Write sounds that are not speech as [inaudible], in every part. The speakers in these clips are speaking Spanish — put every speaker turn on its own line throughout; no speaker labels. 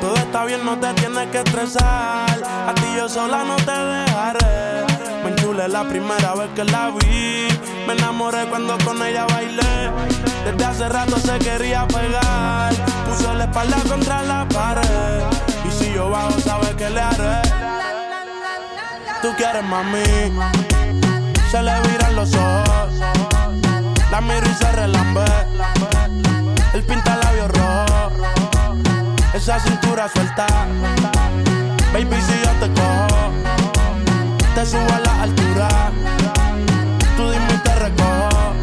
Todo está bien, no te tienes que estresar. A ti yo sola no te dejaré. Me enchulé la primera vez que la vi. Me enamoré cuando con ella bailé. Desde hace rato se quería pegar. Puso la espalda contra la pared. Y si yo bajo, sabes que le haré. Tú quieres mami. Se le viran los ojos. La miro y se relambe. El pinta labios rojo. Esa cintura suelta. Baby, si yo te cojo, te subo a la altura. Tú dime y te recojo.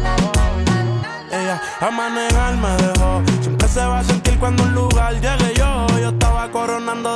Ella a manejar me dejó. Siempre se va a sentir cuando un lugar llegue yo. Yo estaba coronando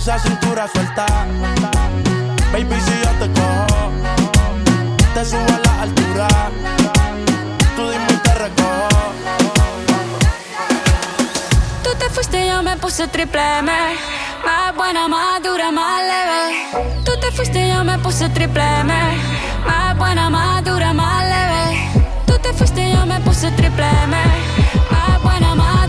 Esa cintura suelta. Baby, si yo te cojo, te subo a la altura. Tú dime y te recojo.
Tú te fuiste yo me puse triple M. Más buena, más dura, más leve. Tú te fuiste yo me puse triple M. Más buena, más dura, más leve. Tú te fuiste yo me puse triple M. Más buena, más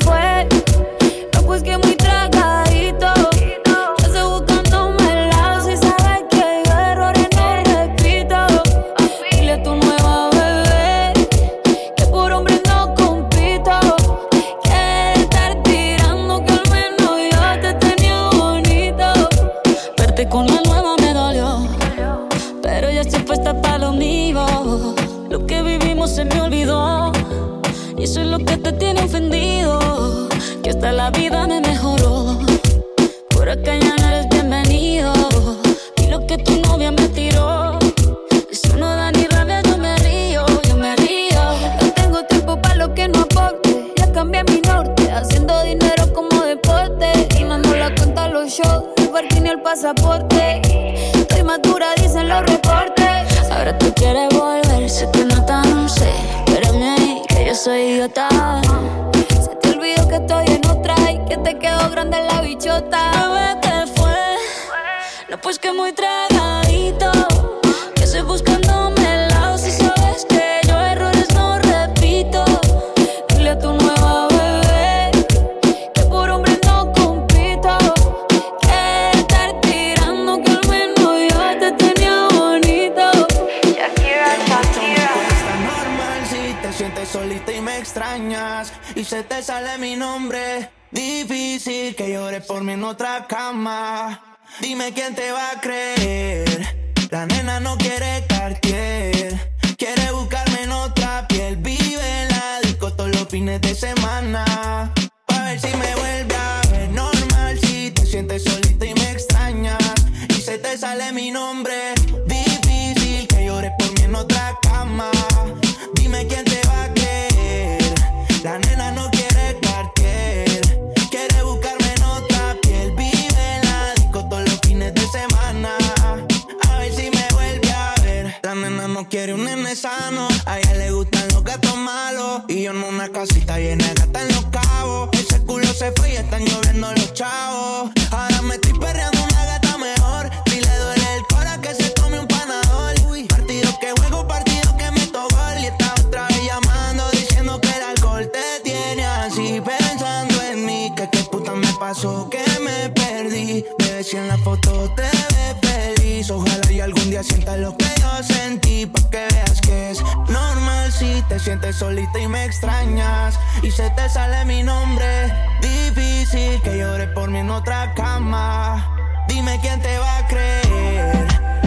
fue? Pues que muy tragadito. Yo estoy buscándome lado. Si sabes que yo errores no repito. Dile a tu nueva bebé que por hombre no compito. Que estar tirando que al menos yo te tenía bonito. Verte con la nueva me dolió. Pero ya estoy puesta para lo mío. Lo que vivimos se me olvidó. Y eso es lo que te. Hasta la vida
La
nena no quiere cartier. Quiere buscarme en otra piel. Vive en la disco todos los fines de semana. Pa' ver si me vuelve a ver. Normal si te sientes solita y me extrañas. Y se te sale mi nombre. Yo en una
solita y me extrañas y se te sale mi nombre. Difícil que llores por mí en otra cama. Dime quién te va a creer.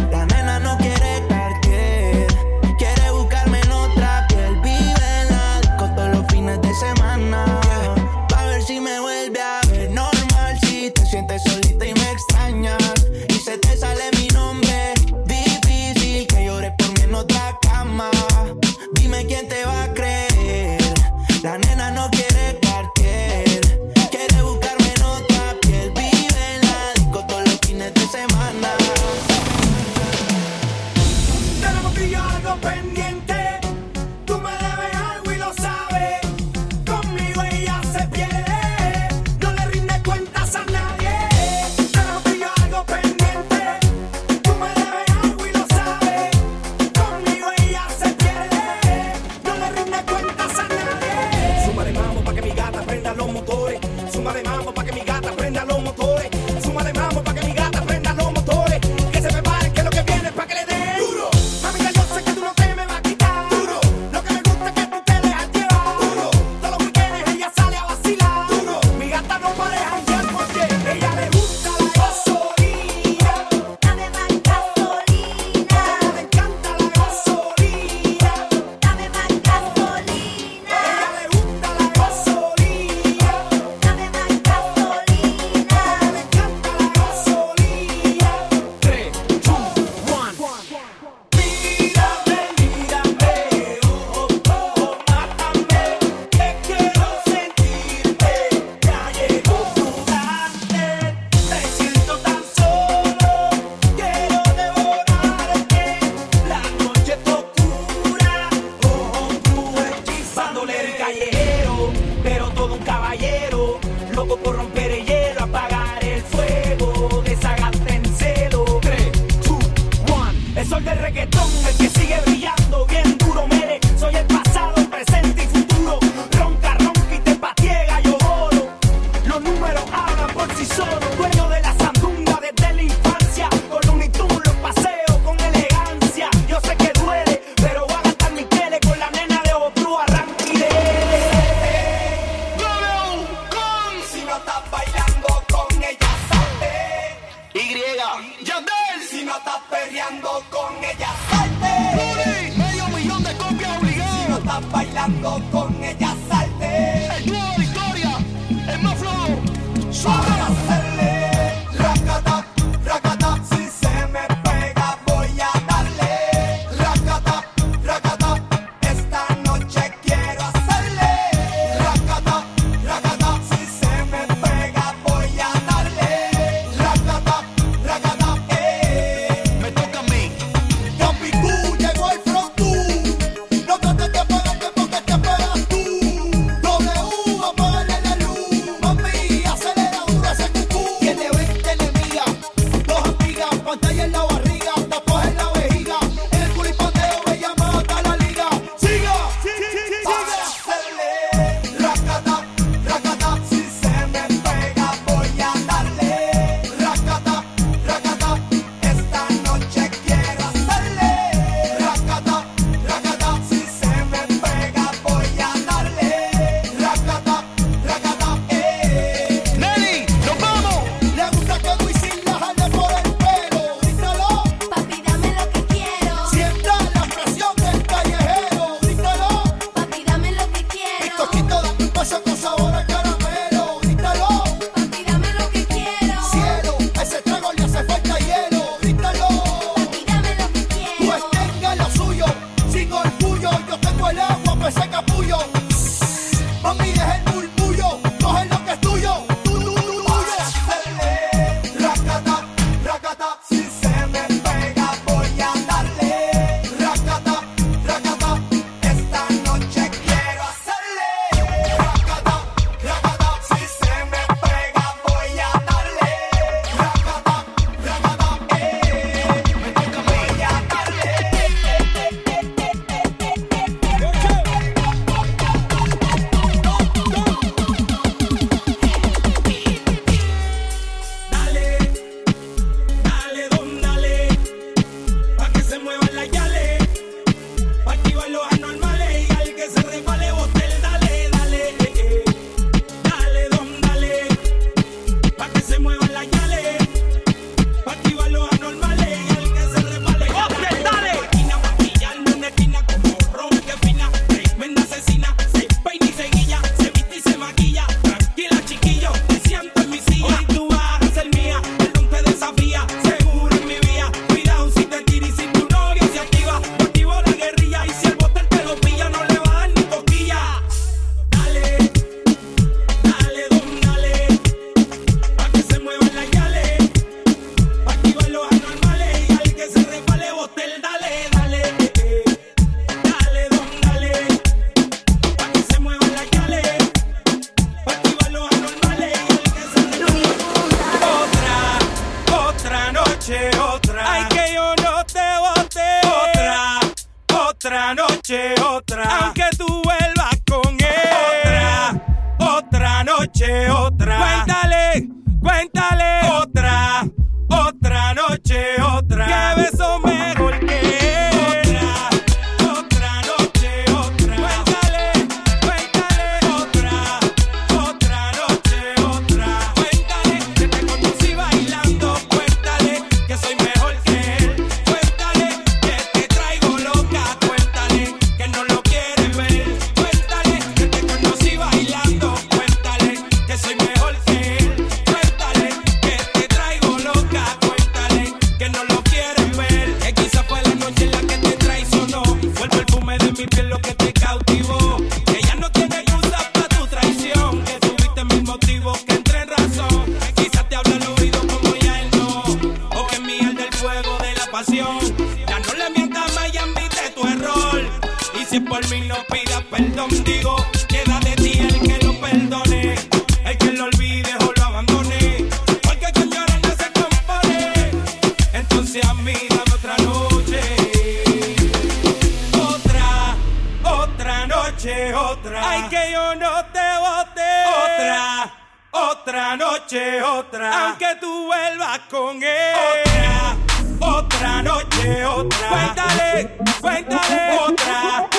a mí, dame otra noche. Otra,
otra
noche, otra. Ay, que
yo no te bote. Otra, otra noche, otra. Aunque tú
vuelvas con
él. Otra, otra noche, otra. Cuéntale, cuéntale. Otra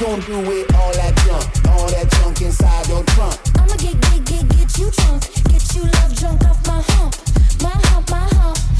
gon' do it. all that junk? All that junk inside your trunk. I'ma get, get, get, get
you drunk. Get
you love drunk off my hump. My hump, my hump.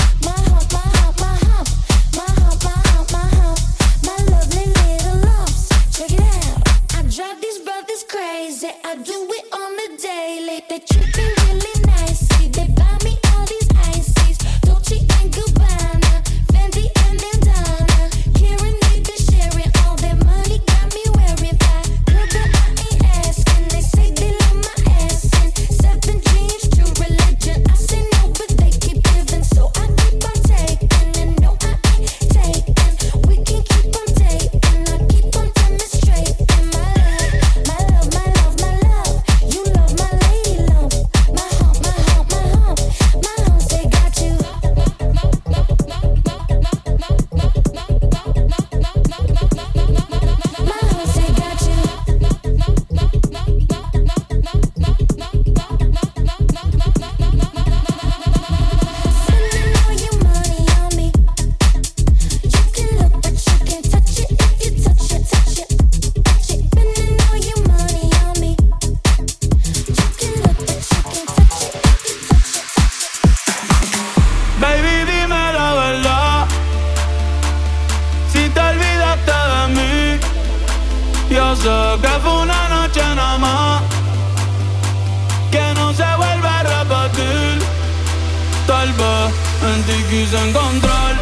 quise encontrar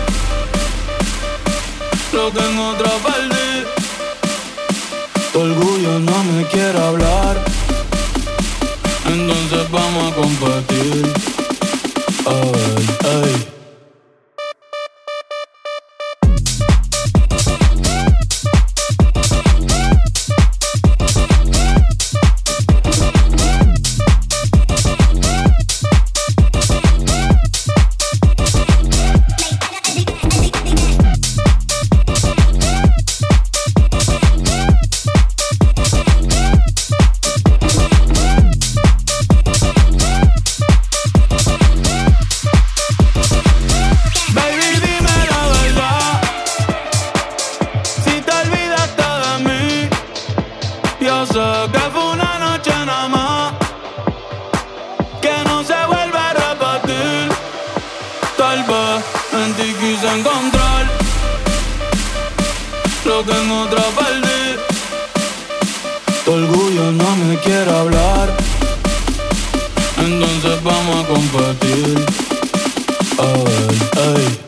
lo que
en otra perdí. Tu orgullo no me quiere hablar, entonces vamos a compartir. quise encontrar
lo
que en otra perdí. Tu orgullo no me quiere hablar, entonces vamos a compartir. A ver, ay.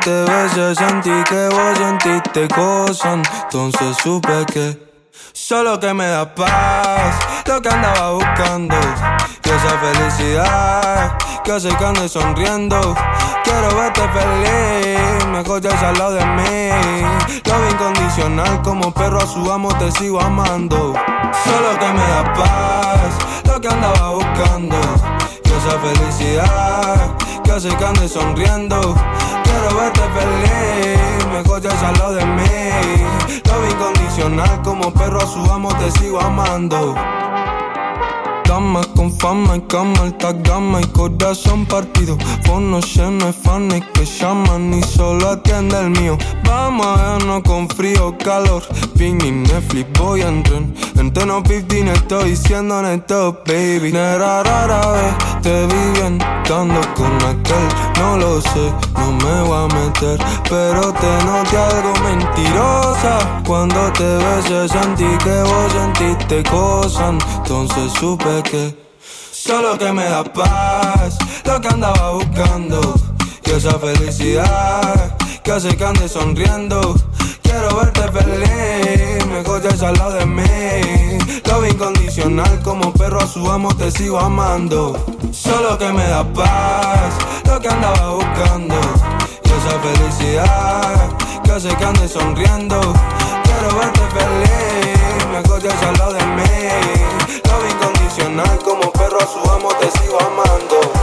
Te
besé sentí que vos sentiste cosas, entonces supe que Solo que me da paz, lo que andaba buscando. Y esa felicidad que hace que sonriendo. Quiero verte feliz, mejor ya al lado de mí. Lo incondicional, como perro a su amo te sigo amando. Solo que me da paz, lo que andaba buscando. Esa felicidad que hace sonriendo. Quiero verte feliz, mejor ya al lado de mí. Lo incondicional, como perro a su amo te sigo amando. Dama con fama y cama, alta gama y corazón partido. Fono lleno de fans que llaman y solo atiende el mío. Vamos a vernos con frío, calor. Ping y Netflix, voy a entrar. En tono 15 estoy siendo neto, baby. Nera rara vez te vi bien, estando con aquel. No lo sé, no me voy a meter. Pero te noté algo mentirosa. Cuando te besé sentí que vos sentiste cosas. Entonces supe solo que me da paz, lo que andaba buscando. Y esa felicidad que hace que ande sonriendo. Quiero verte feliz, mejor ya al lado de mí. Lo incondicional, como perro a su amo te sigo amando. Solo que me da paz, lo que andaba buscando. Y esa felicidad que hace que ande sonriendo. Quiero verte feliz, mejor ya al lado de mí. Como perro a su amo te sigo amando.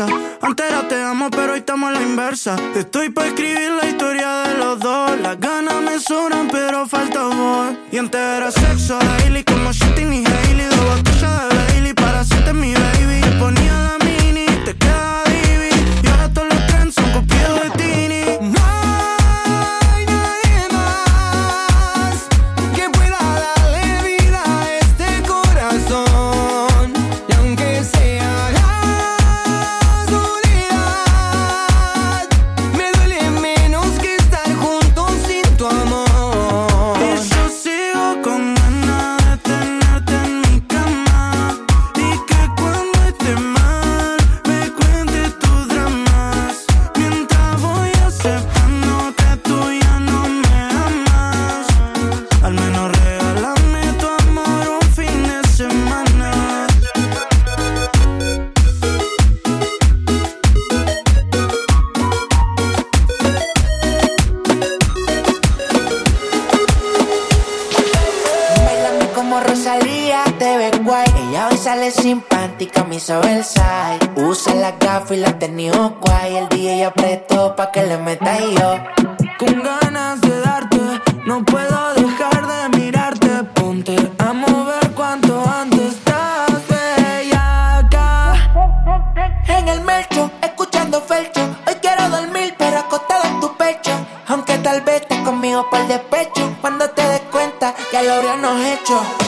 Antes era te amo, pero hoy estamos a la inversa. Estoy para escribir la historia de los dos. Las ganas me sobran, pero falta vos. Y antes era sexo, daily como shitting y hey. y
ella apretó pa' que le meta yo.
Con ganas de darte, no puedo dejar de mirarte. Ponte a mover cuanto antes estás acá
En el melcho, escuchando felcho. Hoy quiero dormir, pero acostado en tu pecho. Aunque tal vez estés conmigo por despecho. Cuando te des cuenta, ya lo habríamos hecho.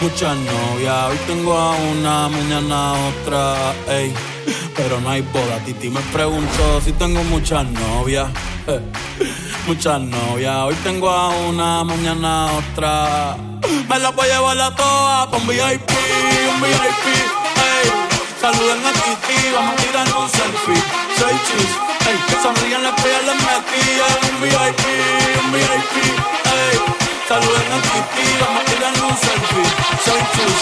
muchas novias. Hoy tengo a una, mañana otra, ey. Pero no hay boda, Titi me preguntó si tengo muchas novias. Eh. [laughs] Muchas novias, hoy tengo a una, mañana otra. Me la voy a llevar a todas pa' un VIP, un VIP, ey. Saluden a Titi, vamos a tirar un selfie. Seis chis, ey. Sonríen las piernas metidas, un VIP, un VIP, ey. Salúdenos y vamos a tirar un selfie. Soy
Chus.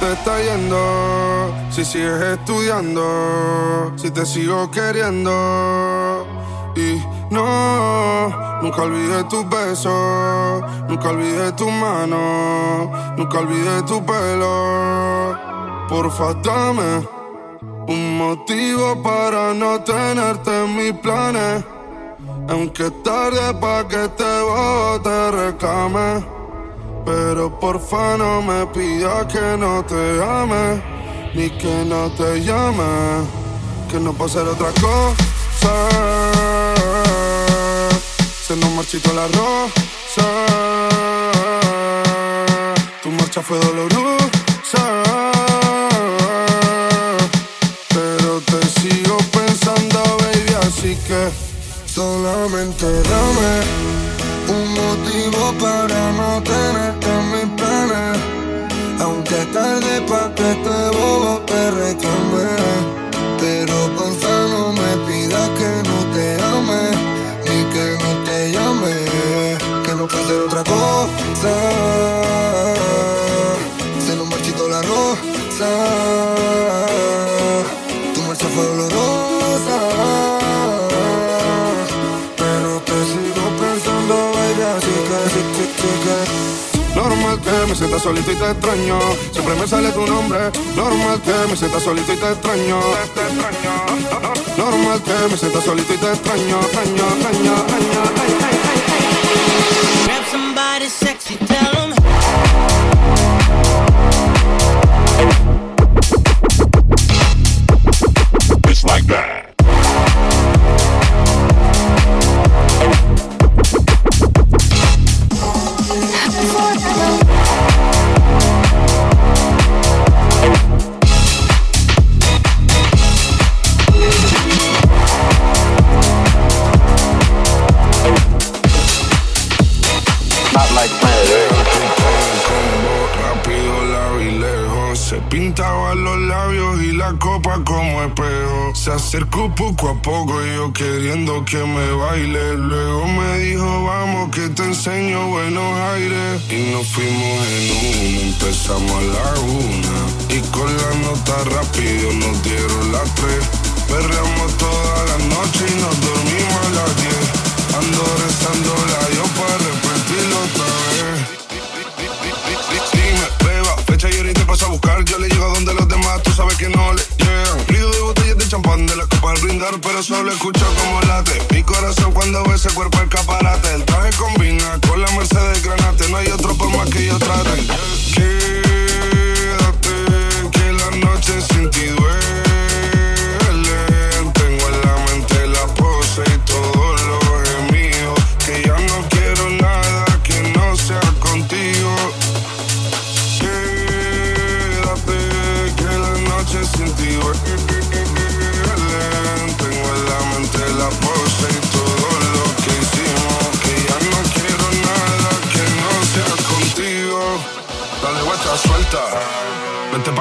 Te está yendo? Si sigues estudiando, si te sigo queriendo. Y no, nunca olvidé tus besos, nunca olvidé tu mano, nunca olvidé tu pelo. Porfa, dame un motivo para no tenerte en mis planes. Aunque tarde pa' que te bote reclame. Pero porfa no me pidas que no te ame, ni que no te llame, que no pase otra cosa. Se nos marchitó la rosa. Tu marcha fue dolorosa. Pero te sigo pensando, baby, así que solamente dame un motivo para no tenerte en mis planes. Aunque tarde pa' que este bobo te reclame. Me sienta solito y te extraño. Siempre me sale tu nombre. Normal que me sienta solito y te extraño. Te extraño. Normal que me sienta solito y te extraño. Extraño, extraño, extraño.
Grab somebody sexy, tell
Poco a poco yo queriendo que me baile. Luego me dijo, vamos que te enseño buenos aires. Y nos fuimos en una, empezamos a la una. Y con la nota rápido nos dieron las tres. Perreamos toda la noche y nos dormimos a las diez. Ando rezándola yo para repetirlo pero solo escucho como late. Mi corazón cuando ve ese cuerpo escaparate. El traje combina con la Mercedes Granate. No hay otro por más que yo trate. Quédate, que la noche sin ti duele.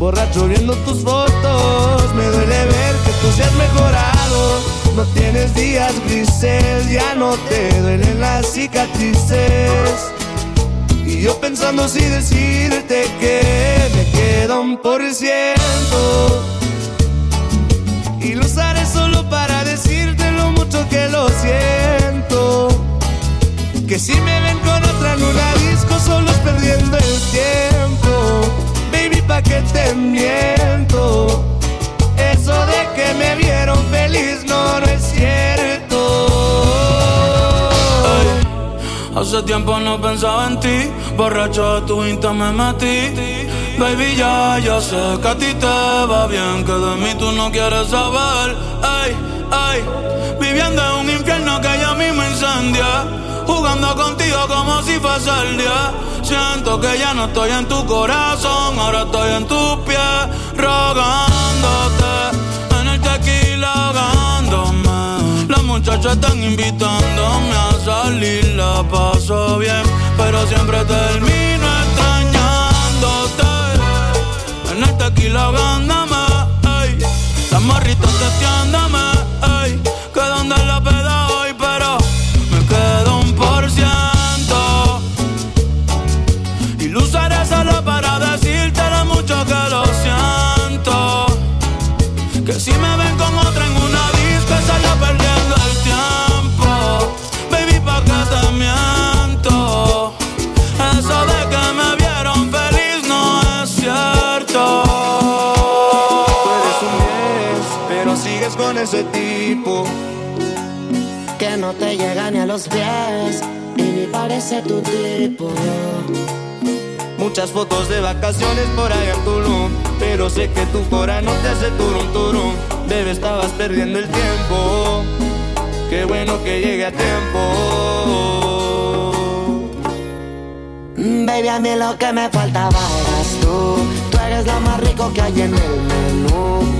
Borracho viendo tus fotos, me duele ver que tú seas mejorado. No tienes días grises, ya no te duelen las cicatrices. Y yo pensando si decirte que me queda un por ciento. Y lo usaré solo para decirte lo mucho que lo siento. Que si me ven con otra en disco, solo es perdiendo el tiempo. Que te miento. Eso de que me vieron feliz no, no es cierto.
Hace tiempo no pensaba en ti, borracho de tu insta me metí. Baby, ya, ya sé que a ti te va bien, que de mí tú no quieres saber. Ay, ay, viviendo en un infierno que ya mismo incendia. Jugando contigo como si fuese el día. Siento que ya no estoy en tu corazón, ahora estoy en tus pies, rogándote. En el tequila ahogándome. Las muchachas están invitándome a salir, la paso bien, pero siempre termino extrañándote. En el tequila ahogándome. Las morritas testeándome,
ese tipo.
Que no te llega ni a los pies y ni parece tu tipo.
Muchas fotos de vacaciones por allá en Tulum Pero sé que tu cora no te hace turum turum Bebé, estabas perdiendo el tiempo Qué bueno que llegue a tiempo
Baby, a mí lo que me faltaba eras tú. Tú eres lo más rico que hay en el menú.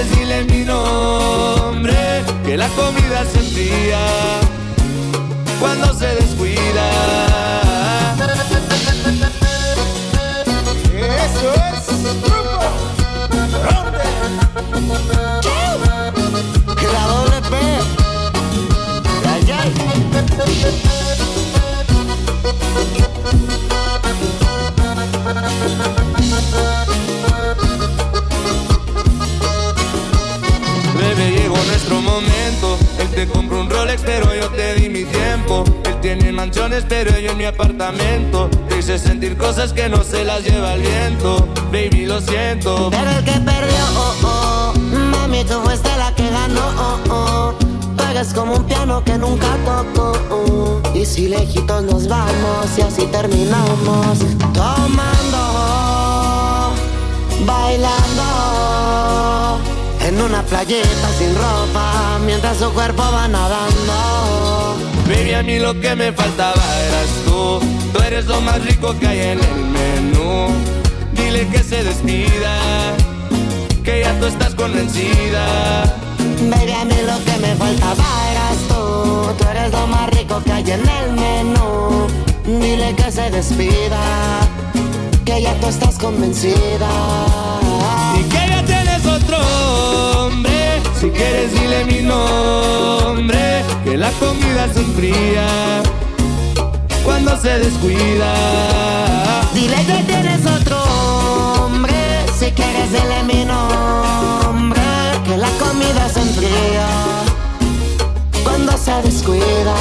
quieres dile mi nombre Que la comida se enfría Cuando se descuida
Eso es grupo
La doble P. Ay.
Pero yo te di mi tiempo Él tiene mansiones pero yo en mi apartamento Te hice sentir cosas que no se las lleva el viento Baby, lo siento
Pero el que perdió, oh, oh. Mami, tú fuiste la que ganó, oh, oh. Eres como un piano que nunca tocó. oh. Y si lejitos nos vamos y así terminamos. Tomando, bailando. En una playita sin ropa, mientras su cuerpo va nadando.
Baby, a mí lo que me faltaba eras tú Tú eres lo más rico que hay en el menú Dile que se despida Que ya tú estás convencida
Baby, a mí lo que me faltaba eras tú. Tú eres lo más rico que hay en el menú. Dile que se despida, que ya tú estás convencida.
Y que hombre. Si quieres, dile mi nombre. Que la comida se enfría cuando se descuida.
Dile que tienes otro hombre. Si quieres, dile mi nombre. Que la comida se enfría cuando se descuida.